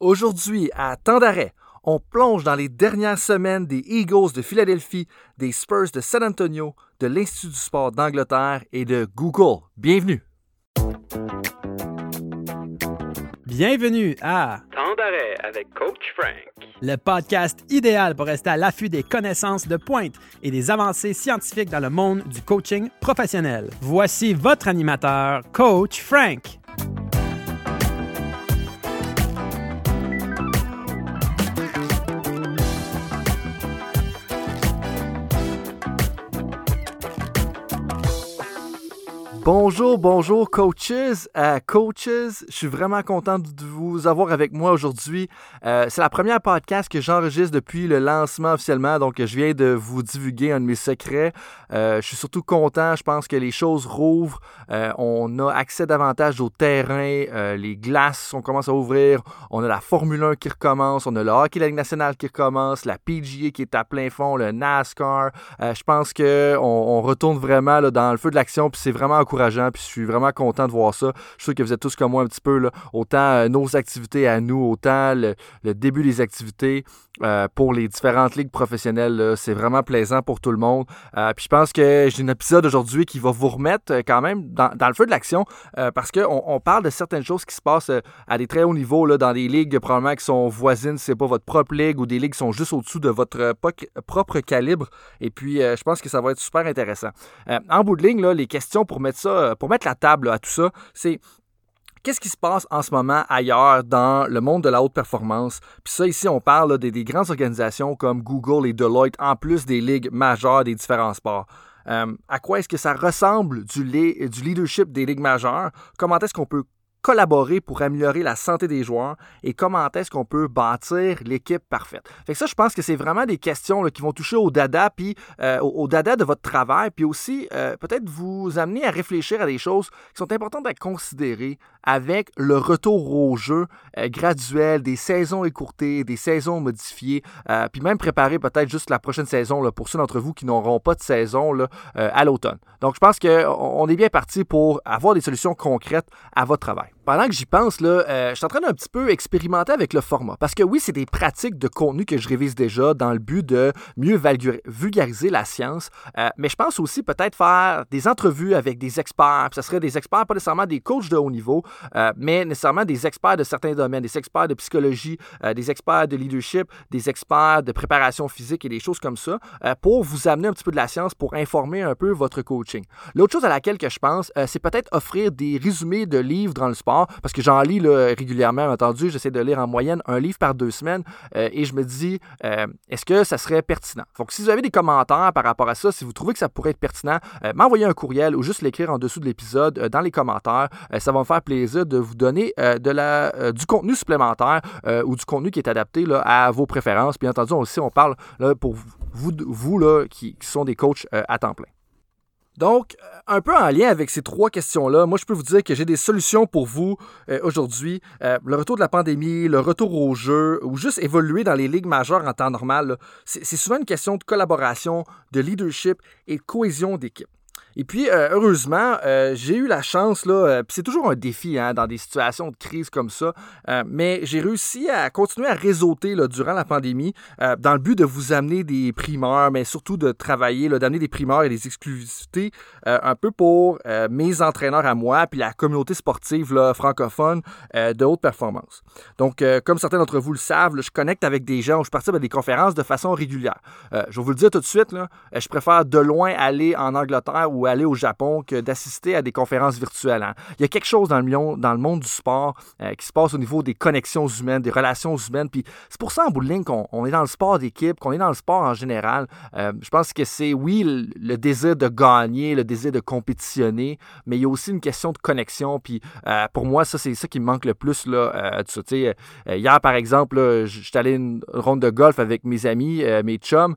Aujourd'hui, à temps d'arrêt, on plonge dans les dernières semaines des Eagles de Philadelphie, des Spurs de San Antonio, de l'Institut du sport d'Angleterre et de Google. Bienvenue. Bienvenue à Temps d'arrêt avec Coach Frank. le podcast idéal pour rester à l'affût des connaissances de pointe et des avancées scientifiques dans le monde du coaching professionnel. Voici votre animateur, Coach Frank. Bonjour, bonjour, coaches, euh, coaches. Je suis vraiment content de vous avoir avec moi aujourd'hui. Euh, c'est la première podcast que j'enregistre depuis le lancement officiellement, donc je viens de vous divulguer un de mes secrets. Euh, je suis surtout content. Je pense que les choses rouvrent. On a accès davantage au terrain. Les glaces, on commence à ouvrir. On a la Formule 1 qui recommence. On a le hockey la Ligue nationale qui recommence. La PGA qui est à plein fond. Le NASCAR. Je pense qu'on on retourne vraiment dans le feu de l'action. Puis c'est vraiment. Puis je suis vraiment content de voir ça. Je suis sûr que vous êtes tous comme moi un petit peu. Là, autant euh, nos activités à nous, autant le, début des activités euh, pour les différentes ligues professionnelles. C'est vraiment plaisant pour tout le monde. Euh, puis je pense que j'ai un épisode aujourd'hui qui va vous remettre quand même dans, le feu de l'action parce qu'on on parle de certaines choses qui se passent à des très hauts niveaux là, dans des ligues probablement qui sont voisines, si c'est pas votre propre ligue ou des ligues qui sont juste au-dessous de votre propre calibre. Et puis je pense que ça va être super intéressant. En bout de ligne, là, les questions pour mettre ça, euh, pour mettre la table à tout ça, c'est Qu'est-ce qui se passe en ce moment ailleurs dans le monde de la haute performance? Puis ça, ici, on parle des, des grandes organisations comme Google et Deloitte, en plus des ligues majeures des différents sports. Euh, à quoi est-ce que ça ressemble du, du leadership des ligues majeures? Comment est-ce qu'on peut collaborer pour améliorer la santé des joueurs et comment est-ce qu'on peut bâtir l'équipe parfaite. Fait que ça, je pense que c'est vraiment des questions qui vont toucher au dada, puis euh, au, dada de votre travail, puis aussi euh, peut-être vous amener à réfléchir à des choses qui sont importantes à considérer avec le retour au jeu euh, graduel, des saisons écourtées, des saisons modifiées, puis même préparer peut-être juste la prochaine saison pour ceux d'entre vous qui n'auront pas de saison à l'automne. Donc, je pense qu'on est bien parti pour avoir des solutions concrètes à votre travail. Pendant que j'y pense, là, euh, je suis en train d'un petit peu expérimenter avec le format. Parce que oui, c'est des pratiques de contenu que je révise déjà dans le but de mieux vulgariser la science. Euh, mais je pense aussi peut-être faire des entrevues avec des experts. Ça serait des experts, pas nécessairement des coachs de haut niveau, euh, mais nécessairement des experts de certains domaines, des experts de psychologie, euh, des experts de leadership, des experts de préparation physique et des choses comme ça, euh, pour vous amener un petit peu de la science, pour informer un peu votre coaching. L'autre chose à laquelle que je pense, euh, c'est peut-être offrir des résumés de livres dans le sport, parce que j'en lis là, régulièrement, entendu, j'essaie de lire en moyenne un livre par deux semaines, euh, et je me dis, euh, est-ce que ça serait pertinent? Donc, si vous avez des commentaires par rapport à ça, si vous trouvez que ça pourrait être pertinent, euh, m'envoyez un courriel ou juste l'écrire en dessous de l'épisode dans les commentaires. Ça va me faire plaisir de vous donner du contenu supplémentaire ou du contenu qui est adapté à vos préférences. Bien entendu, aussi, on parle pour vous, vous là, qui, qui sont des coachs à temps plein. Donc, euh, un peu en lien avec ces trois questions-là, moi, je peux vous dire que j'ai des solutions pour vous euh, aujourd'hui. Euh, le retour de la pandémie, le retour au jeu, ou juste évoluer dans les ligues majeures en temps normal, c'est souvent une question de collaboration, de leadership et de cohésion d'équipe. Et puis, euh, heureusement, euh, j'ai eu la chance, là, euh, c'est toujours un défi hein, dans des situations de crise comme ça, mais j'ai réussi à continuer à réseauter là, durant la pandémie dans le but de vous amener des primeurs, mais surtout de travailler, d'amener des primeurs et des exclusivités un peu pour mes entraîneurs à moi, puis la communauté sportive francophone de haute performance. Donc, comme certains d'entre vous le savent, je connecte avec des gens, je participe à des conférences de façon régulière. Je vais vous le dire tout de suite, là, je préfère de loin aller en Angleterre ou aller au Japon que d'assister à des conférences virtuelles. hein. Il y a quelque chose dans le, dans le monde du sport euh, qui se passe au niveau des connexions humaines, des relations humaines. Puis c'est pour ça, en bout de ligne, qu'on on est dans le sport d'équipe, qu'on est dans le sport en général. Euh, je pense que c'est, oui, le, désir de gagner, le désir de compétitionner, mais il y a aussi une question de connexion. Puis euh, pour moi, ça, c'est ça qui me manque le plus. Là. Tu sais, hier, par exemple, j'étais allé une ronde de golf avec mes amis, mes chums.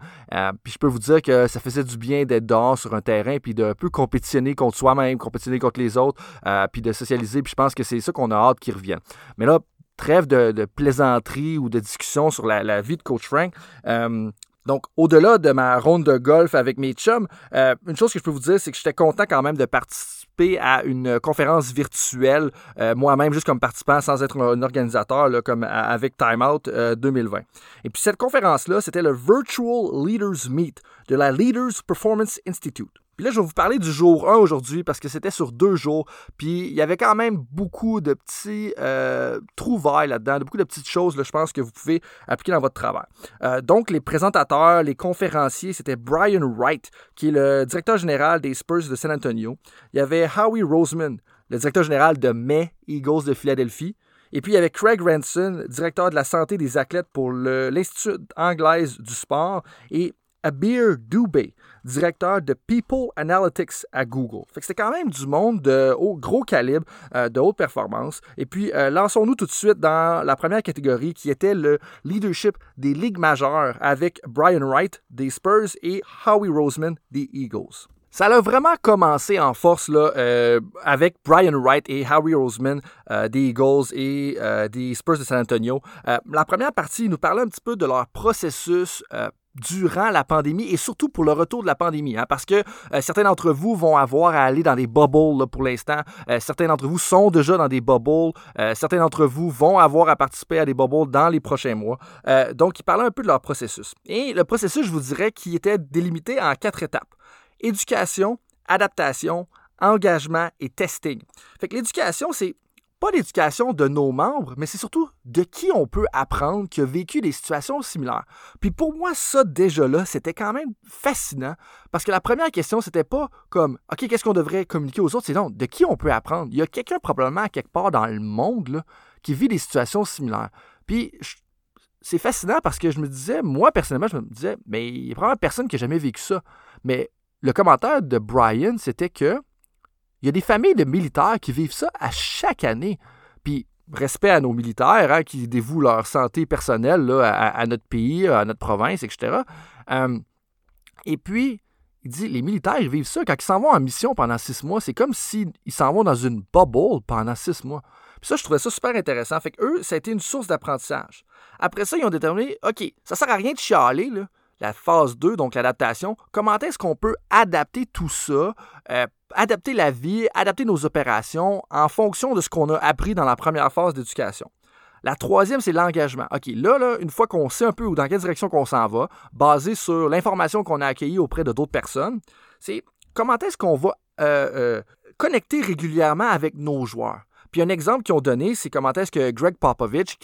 puis je peux vous dire que ça faisait du bien d'être dehors sur un terrain, puis de peu compétitionner contre soi-même, compétitionner contre les autres, euh, puis de socialiser. Puis je pense que c'est ça qu'on a hâte qu'ils reviennent. Mais là, trêve de, de plaisanterie ou de discussion sur la, vie de Coach Frank. Euh, donc, au-delà de ma ronde de golf avec mes chums, euh, une chose que je peux vous dire, c'est que j'étais content quand même de participer à une conférence virtuelle, moi-même, juste comme participant, sans être un organisateur, comme avec Time Out 2020. Et puis cette conférence-là, c'était le Virtual Leaders Meet de la Leaders Performance Institute. Puis là, je vais vous parler du jour 1 aujourd'hui parce que c'était sur deux jours. Puis il y avait quand même beaucoup de petits euh, trouvailles là-dedans, beaucoup de petites choses, je pense, que vous pouvez appliquer dans votre travail. Euh, donc, les présentateurs, les conférenciers, c'était Brian Wright, qui est le directeur général des Spurs de San Antonio. Il y avait Howie Roseman, le directeur général de May Eagles de Philadelphie. Et puis, il y avait Craig Ranson, directeur de la santé des athlètes pour l'Institut anglaise du sport. Et Abir Dubé, directeur de People Analytics à Google. Fait quand même du monde de gros calibre, euh, de haute performance. Et puis, euh, lançons-nous tout de suite dans la première catégorie qui était le leadership des ligues majeures avec Brian Wright des Spurs et Howie Roseman des Eagles. Ça a vraiment commencé en force là, euh, avec Brian Wright et Howie Roseman des Eagles et des Spurs de San Antonio. la première partie, nous parlaient un petit peu de leur processus durant la pandémie et surtout pour le retour de la pandémie, hein, parce que euh, certains d'entre vous vont avoir à aller dans des bubbles pour l'instant, euh, certains d'entre vous sont déjà dans des bubbles, euh, certains d'entre vous vont avoir à participer à des bubbles dans les prochains mois. donc, ils parlaient un peu de leur processus. Et le processus, je vous dirais, qui était délimité en quatre étapes. Éducation, adaptation, engagement et testing. Fait que l'éducation, c'est pas l'éducation de nos membres, mais c'est surtout de qui on peut apprendre qui a vécu des situations similaires. Puis pour moi, ça déjà là, c'était quand même fascinant parce que la première question, c'était pas comme OK, qu'est-ce qu'on devrait communiquer aux autres, c'est non, de qui on peut apprendre? Il y a quelqu'un probablement quelque part dans le monde là, qui vit des situations similaires. Puis c'est fascinant parce que je me disais, moi personnellement, je me disais, mais il y a probablement personne qui a jamais vécu ça. Mais le commentaire de Brian, c'était que il y a des familles de militaires qui vivent ça à chaque année. Puis, respect à nos militaires hein, qui dévouent leur santé personnelle à, notre pays, à notre province, etc. Euh, et puis, il dit, les militaires, ils vivent ça. Quand ils s'en vont en mission pendant six mois, c'est comme s'ils s'en vont dans une bubble pendant six mois. Puis ça, je trouvais ça super intéressant. Fait que eux, ça a été une source d'apprentissage. Après ça, ils ont déterminé, OK, ça sert à rien de chialer, là la phase 2, donc l'adaptation, comment est-ce qu'on peut adapter tout ça, euh, adapter la vie, adapter nos opérations en fonction de ce qu'on a appris dans la première phase d'éducation? La troisième, c'est l'engagement. OK, là, là, une fois qu'on sait un peu dans quelle direction qu'on s'en va, basé sur l'information qu'on a accueillie auprès de d'autres personnes, c'est comment est-ce qu'on va euh, euh, connecter régulièrement avec nos joueurs? Puis un exemple qu'ils ont donné, c'est comment est-ce que Greg Popovich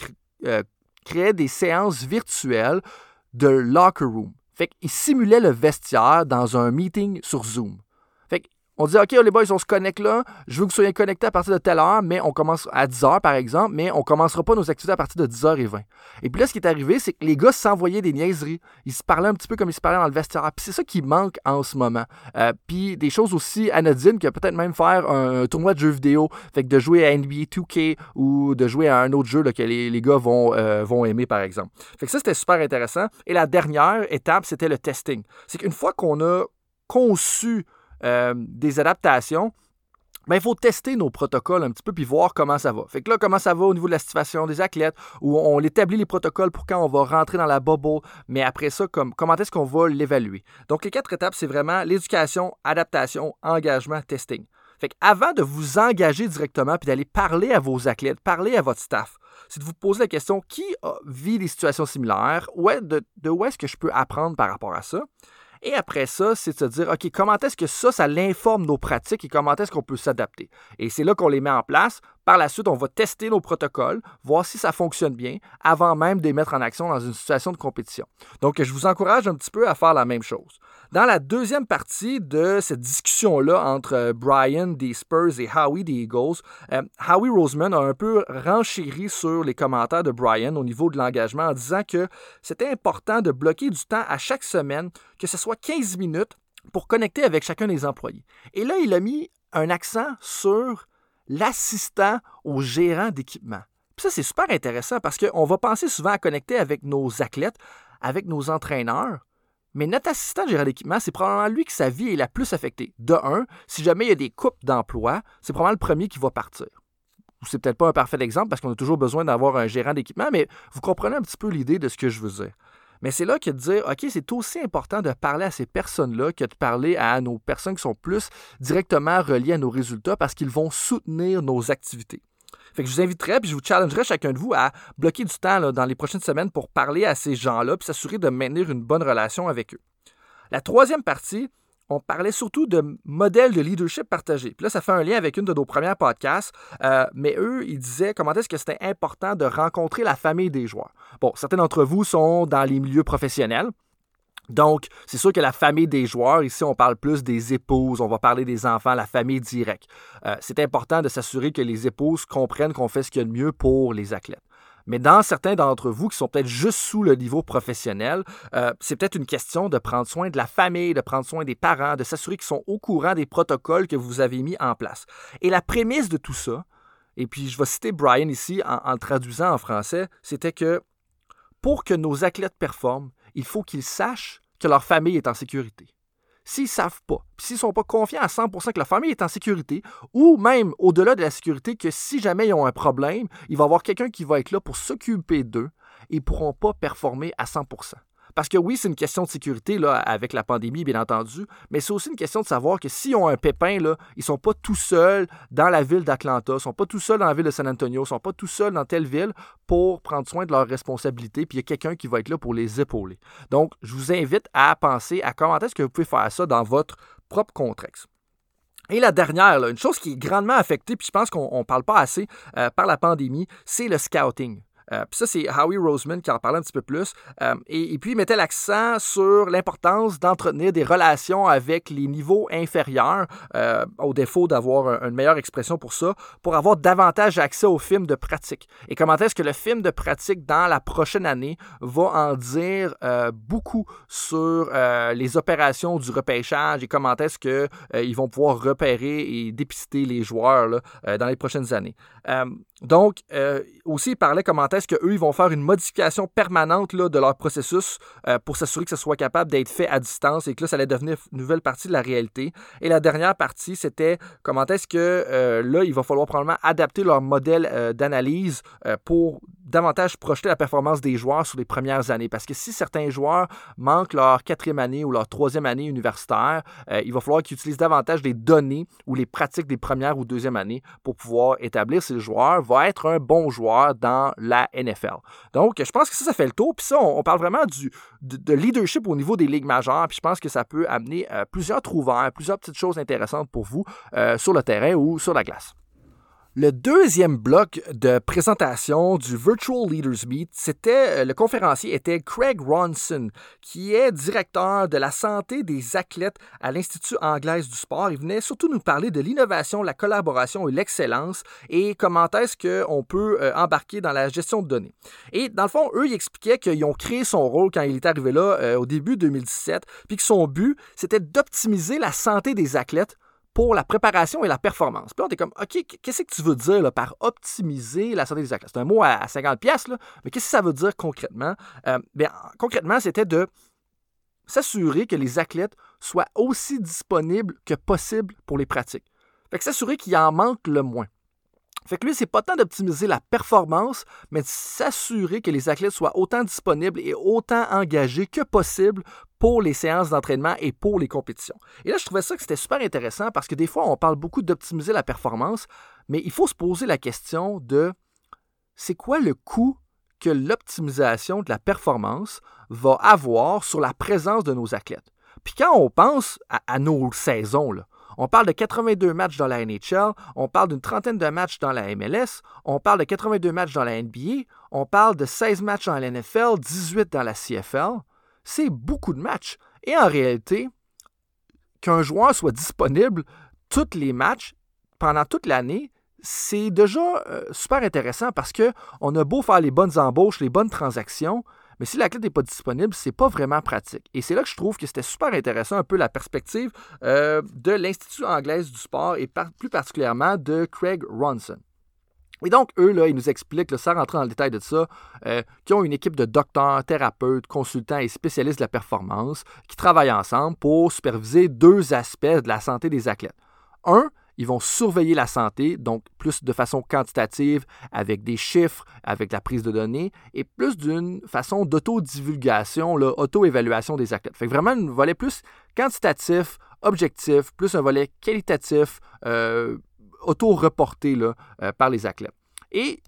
créait des séances virtuelles de locker room. Fait qu'il simulait le vestiaire dans un meeting sur Zoom. On dit, OK, les boys, on se connecte là. Je veux que vous soyez connectés à partir de telle heure, mais on commence à 10h, par exemple, mais on commencera pas nos activités à partir de 10h20. Et puis là, ce qui est arrivé, c'est que les gars s'envoyaient des niaiseries. Ils se parlaient un petit peu comme ils se parlaient dans le vestiaire. Puis c'est ça qui manque en ce moment. Euh, puis des choses aussi anodines que peut-être même faire un, tournoi de jeux vidéo. Fait que de jouer à NBA 2K ou de jouer à un autre jeu que les, gars vont, euh, vont aimer, par exemple. Fait que ça, c'était super intéressant. Et la dernière étape, c'était le testing. C'est qu'une fois qu'on a conçu euh, des adaptations, ben, il faut tester nos protocoles un petit peu puis voir comment ça va. Fait que là, comment ça va au niveau de la situation des athlètes, où on établit les protocoles pour quand on va rentrer dans la bubble, mais après ça, comme, comment est-ce qu'on va l'évaluer? Donc, les quatre étapes, c'est vraiment l'éducation, adaptation, engagement, testing. Fait avant de vous engager directement puis d'aller parler à vos athlètes, parler à votre staff, c'est de vous poser la question qui vit des situations similaires, de, de où est-ce que je peux apprendre par rapport à ça? Et après ça, c'est de se dire, OK, comment est-ce que ça, ça l'informe nos pratiques et comment est-ce qu'on peut s'adapter? Et c'est là qu'on les met en place. Par la suite, on va tester nos protocoles, voir si ça fonctionne bien, avant même de les mettre en action dans une situation de compétition. Donc, je vous encourage un petit peu à faire la même chose. Dans la deuxième partie de cette discussion-là entre euh, Brian des Spurs et Howie des Eagles, euh, Howie Roseman a un peu renchéri sur les commentaires de Brian au niveau de l'engagement en disant que c'était important de bloquer du temps à chaque semaine, que ce soit 15 minutes, pour connecter avec chacun des employés. Et là, il a mis un accent sur l'assistant au gérant d'équipement. ça, c'est super intéressant parce qu'on va penser souvent à connecter avec nos athlètes, avec nos entraîneurs, mais notre assistant gérant d'équipement, c'est probablement lui que sa vie est la plus affectée. De un, si jamais il y a des coupes d'emploi, c'est probablement le premier qui va partir. C'est peut-être pas un parfait exemple parce qu'on a toujours besoin d'avoir un gérant d'équipement, mais vous comprenez un petit peu l'idée de ce que je veux dire. Mais c'est là que de dire, OK, c'est aussi important de parler à ces personnes-là que de parler à nos personnes qui sont plus directement reliées à nos résultats parce qu'ils vont soutenir nos activités. Fait je vous inviterai, puis je vous challengerai chacun de vous à bloquer du temps dans les prochaines semaines pour parler à ces gens-là, puis s'assurer de maintenir une bonne relation avec eux. La troisième partie, on parlait surtout de modèles de leadership partagé. Puis là, ça fait un lien avec une de nos premières podcasts, euh, mais eux, ils disaient comment est-ce que c'était important de rencontrer la famille des joueurs. Bon, certains d'entre vous sont dans les milieux professionnels. Donc, c'est sûr que la famille des joueurs, ici, on parle plus des épouses, on va parler des enfants, la famille directe. Euh, c'est important de s'assurer que les épouses comprennent qu'on fait ce qu'il y a de mieux pour les athlètes. Mais dans certains d'entre vous qui sont peut-être juste sous le niveau professionnel, euh, c'est peut-être une question de prendre soin de la famille, de prendre soin des parents, de s'assurer qu'ils sont au courant des protocoles que vous avez mis en place. Et la prémisse de tout ça, et puis je vais citer Brian ici en, en le traduisant en français, c'était que pour que nos athlètes performent, il faut qu'ils sachent que leur famille est en sécurité. S'ils ne savent pas, s'ils ne sont pas confiants à 100% que leur famille est en sécurité, ou même au-delà de la sécurité, que si jamais ils ont un problème, il va y avoir quelqu'un qui va être là pour s'occuper d'eux, ils ne pourront pas performer à 100%. Parce que oui, c'est une question de sécurité avec la pandémie, bien entendu, mais c'est aussi une question de savoir que s'ils ont un pépin, ils ne sont pas tout seuls dans la ville d'Atlanta, ils ne sont pas tout seuls dans la ville de San Antonio, ils ne sont pas tout seuls dans telle ville pour prendre soin de leurs responsabilités, puis il y a quelqu'un qui va être là pour les épauler. Donc, je vous invite à penser à comment est-ce que vous pouvez faire ça dans votre propre contexte. Et la dernière, une chose qui est grandement affectée, puis je pense qu'on ne parle pas assez euh, par la pandémie, c'est le scouting. Euh, puis ça, c'est Howie Roseman qui en parlait un petit peu plus. Euh, et, puis, il mettait l'accent sur l'importance d'entretenir des relations avec les niveaux inférieurs, euh, au défaut d'avoir une meilleure expression pour ça, pour avoir davantage accès aux films de pratique. Et comment est-ce que le film de pratique dans la prochaine année va en dire beaucoup sur les opérations du repêchage et comment est-ce qu'ils vont pouvoir repérer et dépister les joueurs dans les prochaines années. Donc, aussi, il parlait comment est-ce qu'eux, ils vont faire une modification permanente là, de leur processus euh, pour s'assurer que ce soit capable d'être fait à distance et que là, ça allait devenir une nouvelle partie de la réalité? Et la dernière partie, c'était comment est-ce que euh, là, il va falloir probablement adapter leur modèle d'analyse pour davantage projeter la performance des joueurs sur les premières années. Parce que si certains joueurs manquent leur quatrième année ou leur troisième année universitaire, il va falloir qu'ils utilisent davantage les données ou les pratiques des premières ou deuxième années pour pouvoir établir ces joueurs va être un bon joueur dans la NFL. Donc, je pense que ça, ça fait le tour. Puis ça, on, parle vraiment du, de, leadership au niveau des ligues majeures. Puis je pense que ça peut amener euh, plusieurs trouvailles, plusieurs petites choses intéressantes pour vous euh, sur le terrain ou sur la glace. Le deuxième bloc de présentation du Virtual Leaders Meet, c'était euh, le conférencier était Craig Ronson, qui est directeur de la santé des athlètes à l'Institut anglaise du sport. Il venait surtout nous parler de l'innovation, la collaboration et l'excellence et comment est-ce qu'on peut euh, embarquer dans la gestion de données. Et dans le fond, eux, ils expliquaient qu'ils ont créé son rôle quand il est arrivé là euh, au début 2017, puis que son but, c'était d'optimiser la santé des athlètes pour la préparation et la performance. Puis là, on est comme, OK, qu'est-ce que tu veux dire par optimiser la santé des athlètes? C'est un mot à 50 pièces, mais qu'est-ce que ça veut dire concrètement? Euh, bien, concrètement, c'était de s'assurer que les athlètes soient aussi disponibles que possible pour les pratiques. Fait que s'assurer qu'il en manque le moins. Fait que lui, c'est pas tant d'optimiser la performance, mais de s'assurer que les athlètes soient autant disponibles et autant engagés que possible pour les séances d'entraînement et pour les compétitions. Et là, je trouvais ça que c'était super intéressant parce que des fois, on parle beaucoup d'optimiser la performance, mais il faut se poser la question de c'est quoi le coût que l'optimisation de la performance va avoir sur la présence de nos athlètes? Puis quand on pense à, nos saisons, on parle de 82 matchs dans la NHL, on parle d'une trentaine de matchs dans la MLS, on parle de 82 matchs dans la NBA, on parle de 16 matchs dans la NFL, 18 dans la CFL. C'est beaucoup de matchs. Et en réalité, qu'un joueur soit disponible tous les matchs pendant toute l'année, c'est déjà euh, super intéressant parce qu'on a beau faire les bonnes embauches, les bonnes transactions, mais si la clé n'est pas disponible, c'est pas vraiment pratique. Et c'est là que je trouve que c'était super intéressant un peu la perspective euh, de l'Institut anglaise du sport et plus particulièrement de Craig Ronson. Et donc, eux, là, ils nous expliquent, sans rentrer dans le détail de ça, euh, qu'ils ont une équipe de docteurs, thérapeutes, consultants et spécialistes de la performance qui travaillent ensemble pour superviser deux aspects de la santé des athlètes. Un, ils vont surveiller la santé, donc plus de façon quantitative, avec des chiffres, avec la prise de données, et plus d'une façon d'auto-divulgation, auto-évaluation des athlètes. Fait vraiment un volet plus quantitatif, objectif, plus un volet qualitatif, euh, auto-reporté euh, par les athlètes. Et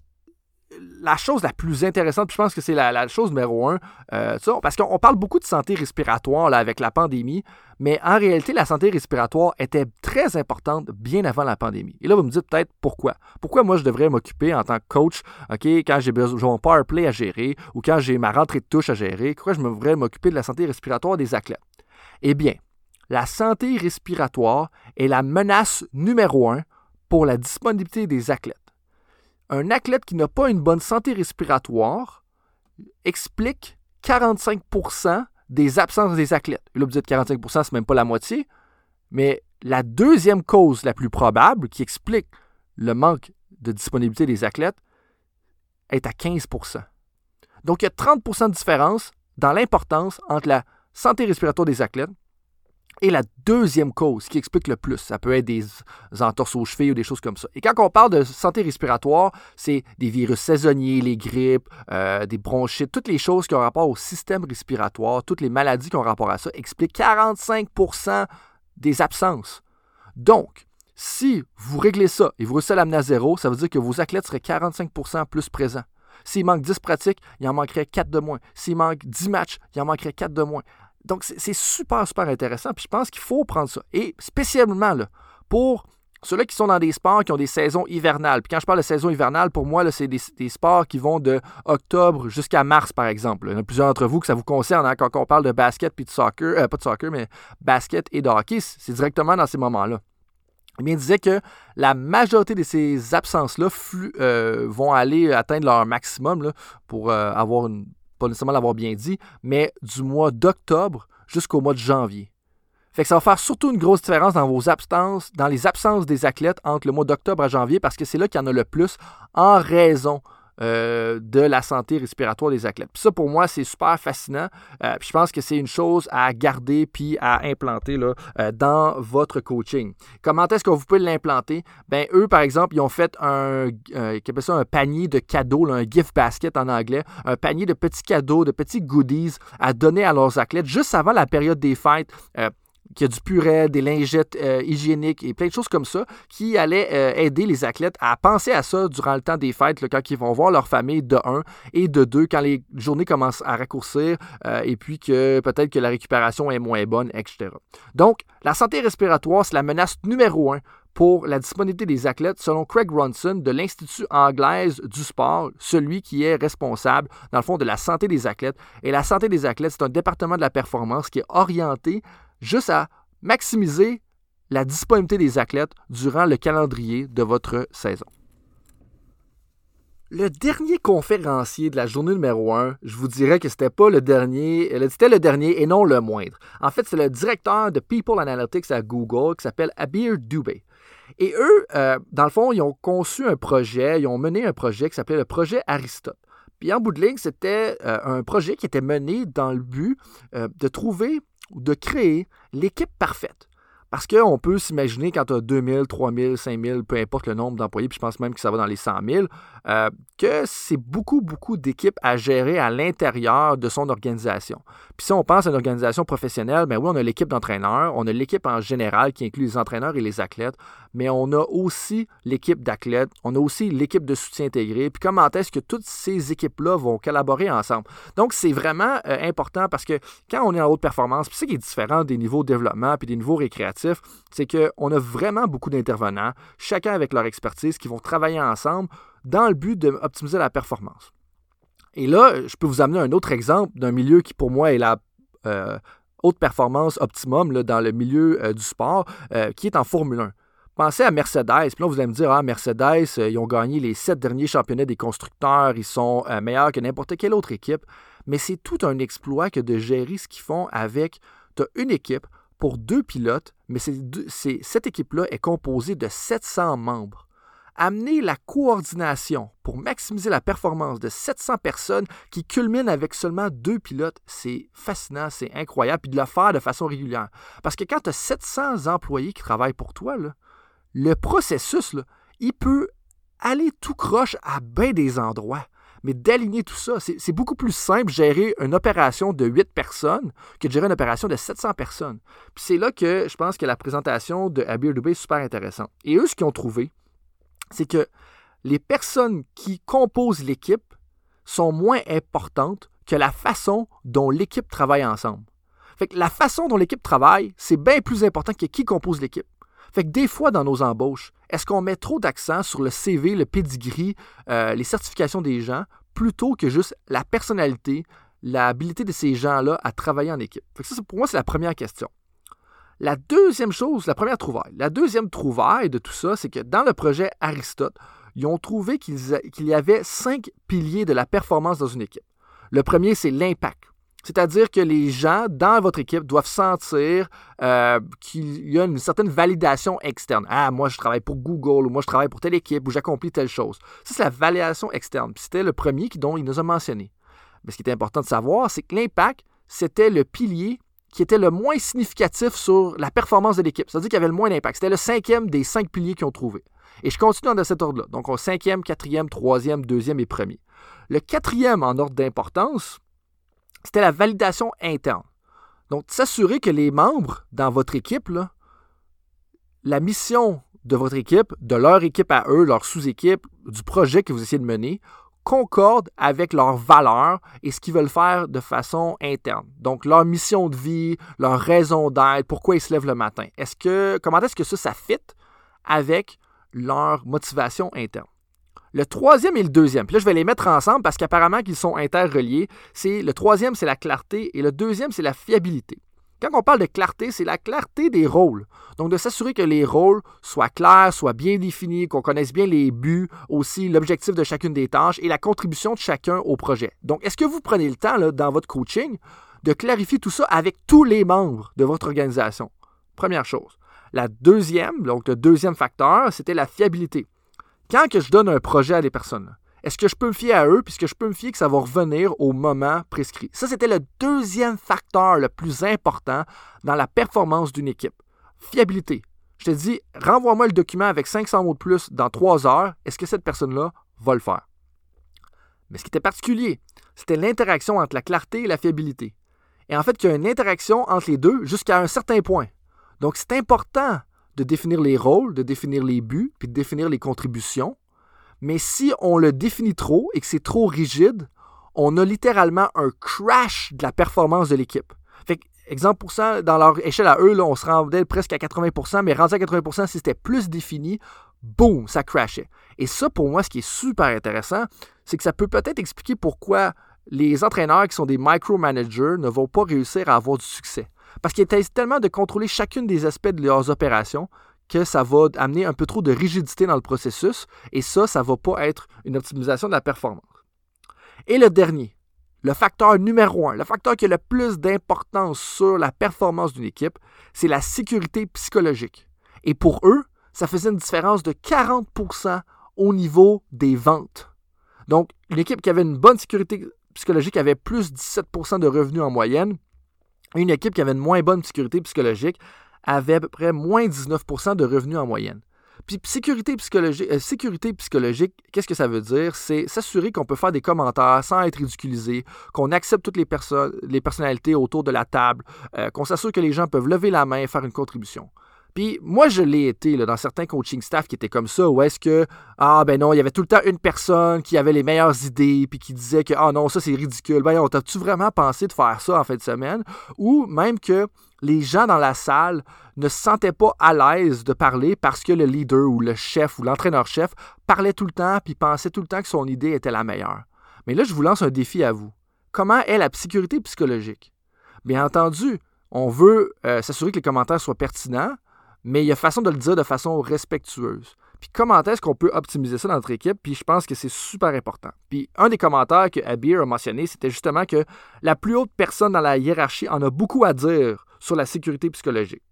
la chose la plus intéressante, puis je pense que c'est la, chose numéro un, euh, parce qu'on parle beaucoup de santé respiratoire là, avec la pandémie, mais en réalité, la santé respiratoire était très importante bien avant la pandémie. Et là, vous me dites peut-être pourquoi. Pourquoi moi, je devrais m'occuper en tant que coach, OK, quand j'ai besoin mon power play à gérer ou quand j'ai ma rentrée de touche à gérer, pourquoi je devrais m'occuper de la santé respiratoire des athlètes? Eh bien, la santé respiratoire est la menace numéro un pour la disponibilité des athlètes un athlète qui n'a pas une bonne santé respiratoire explique 45% des absences des athlètes. là, vous dites 45% c'est même pas la moitié, mais la deuxième cause la plus probable qui explique le manque de disponibilité des athlètes est à 15% Donc, il y a 30% de différence dans l'importance entre la santé respiratoire des athlètes et la deuxième cause qui explique le plus, ça peut être des entorses aux chevilles ou des choses comme ça. Et quand on parle de santé respiratoire, c'est des virus saisonniers, les grippes, euh, des bronchites, toutes les choses qui ont rapport au système respiratoire, toutes les maladies qui ont rapport à ça, expliquent 45% des absences. Donc, si vous réglez ça et vous réussissez à l'amener à zéro, ça veut dire que vos athlètes seraient 45% plus présents. S'il manque 10 pratiques, il en manquerait 4 de moins. S'il manque 10 matchs, il en manquerait 4 de moins. Donc, c'est super, super intéressant. Puis je pense qu'il faut prendre ça. Et spécialement là, pour ceux-là qui sont dans des sports qui ont des saisons hivernales. Puis quand je parle de saison hivernale, pour moi, c'est des, sports qui vont de octobre jusqu'à mars, par exemple. Il y en a plusieurs d'entre vous que ça vous concerne hein, quand on parle de basket puis de soccer, euh, pas de soccer, mais basket et de hockey. C'est directement dans ces moments-là. il disait que la majorité de ces absences-là euh, vont aller atteindre leur maximum pour euh, avoir une pas nécessairement l'avoir bien dit, mais du mois d'octobre jusqu'au mois de janvier. Fait que ça va faire surtout une grosse différence dans vos absences, dans les absences des athlètes entre le mois d'octobre à janvier, parce que c'est là qu'il y en a le plus en raison euh, de la santé respiratoire des athlètes. Puis ça, pour moi, c'est super fascinant. Euh, puis je pense que c'est une chose à garder puis à implanter euh, dans votre coaching. Comment est-ce que vous pouvez l'implanter? Ben, eux, par exemple, ils ont fait un panier de cadeaux, un gift basket en anglais, un panier de petits cadeaux, de petits goodies à donner à leurs athlètes juste avant la période des fêtes qu'il y a du purée, des lingettes euh, hygiéniques et plein de choses comme ça qui allaient euh, aider les athlètes à penser à ça durant le temps des fêtes, quand ils vont voir leur famille de un et de deux, quand les journées commencent à raccourcir euh, et puis que peut-être que la récupération est moins bonne, etc. Donc, la santé respiratoire, c'est la menace numéro un pour la disponibilité des athlètes, selon Craig Ronson de l'Institut anglaise du sport, celui qui est responsable, dans le fond, de la santé des athlètes. Et la santé des athlètes, c'est un département de la performance qui est orienté juste à maximiser la disponibilité des athlètes durant le calendrier de votre saison. Le dernier conférencier de la journée numéro 1, je vous dirais que c'était pas le dernier, c'était le dernier et non le moindre. En fait, c'est le directeur de People Analytics à Google qui s'appelle Abir Dubey. Et eux, euh, dans le fond, ils ont conçu un projet, ils ont mené un projet qui s'appelait le projet Aristote. Puis en bout de ligne, c'était euh, un projet qui était mené dans le but euh, de trouver de créer l'équipe parfaite. Parce qu'on peut s'imaginer quand tu as 2000, 3000, 5000, peu importe le nombre d'employés, puis je pense même que ça va dans les 100 000, euh, que c'est beaucoup, beaucoup d'équipes à gérer à l'intérieur de son organisation. Puis si on pense à une organisation professionnelle, bien oui, on a l'équipe d'entraîneurs, on a l'équipe en général qui inclut les entraîneurs et les athlètes, mais on a aussi l'équipe d'athlètes, on a aussi l'équipe de soutien intégré, puis comment est-ce que toutes ces équipes-là vont collaborer ensemble. Donc, c'est vraiment euh, important parce que quand on est en haute performance, puis c'est qui est différent des niveaux de développement puis des niveaux récréatifs, c'est qu'on a vraiment beaucoup d'intervenants, chacun avec leur expertise, qui vont travailler ensemble dans le but d'optimiser la performance. Et là, je peux vous amener un autre exemple d'un milieu qui, pour moi, est la euh, haute performance optimum dans le milieu euh, du sport, qui est en Formule 1. Pensez à Mercedes. Puis là, vous allez me dire, ah, Mercedes, ils ont gagné les sept derniers championnats des constructeurs, ils sont meilleurs que n'importe quelle autre équipe. Mais c'est tout un exploit que de gérer ce qu'ils font avec une équipe pour deux pilotes, mais cette équipe-là est composée de 700 membres amener la coordination pour maximiser la performance de 700 personnes qui culminent avec seulement deux pilotes, c'est fascinant, c'est incroyable, puis de le faire de façon régulière. Parce que quand tu as 700 employés qui travaillent pour toi, le processus, il peut aller tout croche à bien des endroits. Mais d'aligner tout ça, c'est beaucoup plus simple gérer une opération de 8 personnes que de gérer une opération de 700 personnes. Puis c'est là que je pense que la présentation de Abir Dubé est super intéressante. Et eux, ce qu'ils ont trouvé, c'est que les personnes qui composent l'équipe sont moins importantes que la façon dont l'équipe travaille ensemble. Fait que la façon dont l'équipe travaille, c'est bien plus important que qui compose l'équipe. Fait que des fois, dans nos embauches, est-ce qu'on met trop d'accent sur le CV, le pedigree, euh, les certifications des gens, plutôt que juste la personnalité, l'habilité de ces gens-là à travailler en équipe? Fait que ça, pour moi, c'est la première question. La deuxième chose, la première trouvaille. La deuxième trouvaille de tout ça, c'est que dans le projet Aristote, ils ont trouvé qu'il y avait cinq piliers de la performance dans une équipe. Le premier, c'est l'impact. C'est-à-dire que les gens dans votre équipe doivent sentir euh, qu'il y a une certaine validation externe. Ah, moi, je travaille pour Google, ou moi, je travaille pour telle équipe, ou j'accomplis telle chose. Ça, c'est la validation externe. C'était le premier dont il nous a mentionné. Mais ce qui est important de savoir, c'est que l'impact, c'était le pilier qui était le moins significatif sur la performance de l'équipe. C'est-à-dire qu'il y avait le moins d'impact. C'était le cinquième des cinq piliers qu'ils ont trouvé. Et je continue dans cet ordre-là. Donc, au cinquième, quatrième, troisième, deuxième et premier. Le quatrième en ordre d'importance, c'était la validation interne. Donc, s'assurer que les membres dans votre équipe, la mission de votre équipe, de leur équipe à eux, leur sous-équipe, du projet que vous essayez de mener, concorde avec leurs valeurs et ce qu'ils veulent faire de façon interne. Donc, leur mission de vie, leur raison d'être, pourquoi ils se lèvent le matin. Est-ce que, comment est-ce que ça, ça fit avec leur motivation interne? Le troisième et le deuxième. Puis là, je vais les mettre ensemble parce qu'apparemment qu'ils sont interreliés. C'est le troisième, c'est la clarté et le deuxième, c'est la fiabilité. Quand on parle de clarté, c'est la clarté des rôles. Donc, de s'assurer que les rôles soient clairs, soient bien définis, qu'on connaisse bien les buts, aussi l'objectif de chacune des tâches et la contribution de chacun au projet. Donc, est-ce que vous prenez le temps dans votre coaching de clarifier tout ça avec tous les membres de votre organisation? Première chose. La deuxième, donc le deuxième facteur, c'était la fiabilité quand je donne un projet à des personnes, est-ce que je peux me fier à eux, puisque je peux me fier que ça va revenir au moment prescrit? Ça, c'était le deuxième facteur le plus important dans la performance d'une équipe. Fiabilité. Je te dis, renvoie-moi le document avec 500 mots de plus dans trois heures. Est-ce que cette personne-là va le faire? Mais ce qui était particulier, c'était l'interaction entre la clarté et la fiabilité. Et en fait, il y a une interaction entre les deux jusqu'à un certain point. Donc, c'est important de définir les rôles, de définir les buts, puis de définir les contributions. Mais si on le définit trop et que c'est trop rigide, on a littéralement un crash de la performance de l'équipe. Fait exemple pour ça, dans leur échelle à eux, là, on se rendait presque à 80%, mais rendu à 80%, si c'était plus défini, boum, ça crashait. Et ça, pour moi, ce qui est super intéressant, c'est que ça peut peut-être expliquer pourquoi les entraîneurs qui sont des micromanagers ne vont pas réussir à avoir du succès. Parce qu'ils essayent tellement de contrôler chacune des aspects de leurs opérations que ça va amener un peu trop de rigidité dans le processus et ça, ça ne va pas être une optimisation de la performance. Et le dernier, le facteur numéro un, le facteur qui a le plus d'importance sur la performance d'une équipe, c'est la sécurité psychologique. Et pour eux, ça faisait une différence de 40% au niveau des ventes. Donc, une équipe qui avait une bonne sécurité psychologique avait plus de 17% de revenus en moyenne, une équipe qui avait une moins bonne sécurité psychologique avait à peu près moins 19% de revenus en moyenne. Puis sécurité psychologique, euh, sécurité psychologique qu'est-ce que ça veut dire? C'est s'assurer qu'on peut faire des commentaires sans être ridiculisé, qu'on accepte toutes les, personnalités autour de la table, euh, qu'on s'assure que les gens peuvent lever la main et faire une contribution. Puis moi, je l'ai été là, dans certains coaching staff qui étaient comme ça, où est-ce que, ah ben non, il y avait tout le temps une personne qui avait les meilleures idées, puis qui disait que, ah non, ça c'est ridicule, ben t'as-tu vraiment pensé de faire ça en fin de semaine? Ou même que les gens dans la salle ne se sentaient pas à l'aise de parler parce que le leader ou le chef ou l'entraîneur-chef parlait tout le temps, puis pensait tout le temps que son idée était la meilleure. Mais là, je vous lance un défi à vous. Comment est la sécurité psychologique? Bien entendu, on veut euh, s'assurer que les commentaires soient pertinents, mais il y a façon de le dire de façon respectueuse. Puis comment est-ce qu'on peut optimiser ça dans notre équipe? Puis je pense que c'est super important. Puis un des commentaires que Abir a mentionné, c'était justement que la plus haute personne dans la hiérarchie en a beaucoup à dire sur la sécurité psychologique.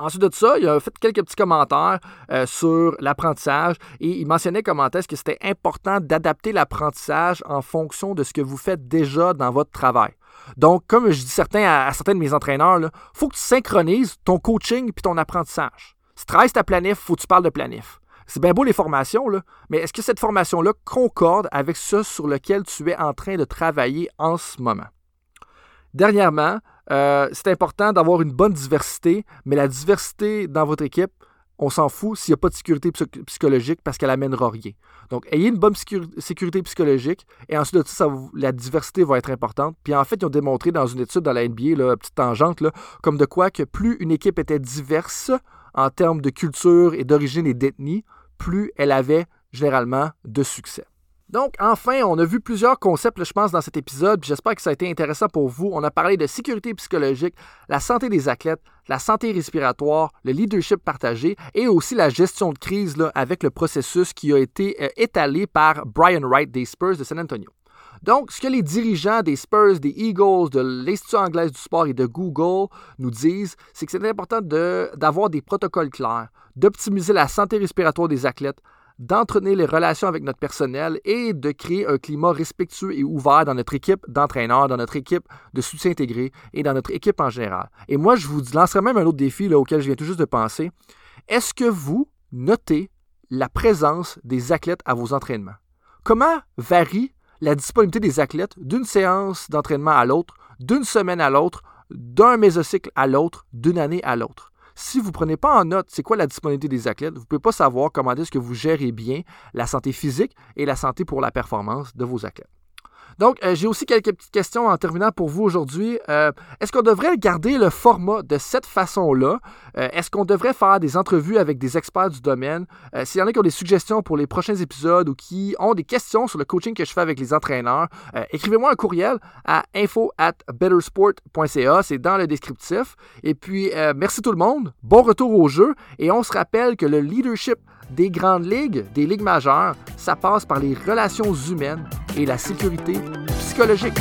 Ensuite de ça, il a fait quelques petits commentaires euh, sur l'apprentissage et il mentionnait comment est-ce que c'était important d'adapter l'apprentissage en fonction de ce que vous faites déjà dans votre travail. Donc, comme je dis à, certains de mes entraîneurs, il faut que tu synchronises ton coaching puis ton apprentissage. tu travailles ta planif, faut que tu parles de planif. C'est bien beau les formations, mais est-ce que cette formation-là concorde avec ce sur lequel tu es en train de travailler en ce moment? Dernièrement, euh, c'est important d'avoir une bonne diversité, mais la diversité dans votre équipe, on s'en fout s'il n'y a pas de sécurité psychologique parce qu'elle amènera rien. Donc, ayez une bonne sécurité psychologique et ensuite de ça, la diversité va être importante. Puis en fait, ils ont démontré dans une étude dans la NBA, là, petite tangente, comme de quoi que plus une équipe était diverse en termes de culture et d'origine et d'ethnie, plus elle avait généralement de succès. Donc, enfin, on a vu plusieurs concepts, je pense, dans cet épisode, j'espère que ça a été intéressant pour vous. On a parlé de sécurité psychologique, la santé des athlètes, la santé respiratoire, le leadership partagé et aussi la gestion de crise avec le processus qui a été euh, étalé par Brian Wright des Spurs de San Antonio. Donc, ce que les dirigeants des Spurs, des Eagles, de l'Institut anglaise du sport et de Google nous disent, c'est que c'est important d'avoir des protocoles clairs, d'optimiser la santé respiratoire des athlètes, d'entretenir les relations avec notre personnel et de créer un climat respectueux et ouvert dans notre équipe d'entraîneurs, dans notre équipe de soutien intégré et dans notre équipe en général. Et moi, je vous lancerai même un autre défi auquel je viens tout juste de penser. Est-ce que vous notez la présence des athlètes à vos entraînements? Comment varie la disponibilité des athlètes d'une séance d'entraînement à l'autre, d'une semaine à l'autre, d'un mésocycle à l'autre, d'une année à l'autre? Si vous ne prenez pas en note c'est quoi la disponibilité des athlètes, vous ne pouvez pas savoir comment est-ce que vous gérez bien la santé physique et la santé pour la performance de vos athlètes. Donc, euh, j'ai aussi quelques petites questions en terminant pour vous aujourd'hui. Euh, est-ce qu'on devrait garder le format de cette façon-là? Euh, est-ce qu'on devrait faire des entrevues avec des experts du domaine? S'il y en a qui ont des suggestions pour les prochains épisodes ou qui ont des questions sur le coaching que je fais avec les entraîneurs, écrivez-moi un courriel à info at bettersport.ca. C'est dans le descriptif. Et puis, merci tout le monde. Bon retour au jeu. Et on se rappelle que le leadership des grandes ligues, des ligues majeures, ça passe par les relations humaines et la sécurité psychologique.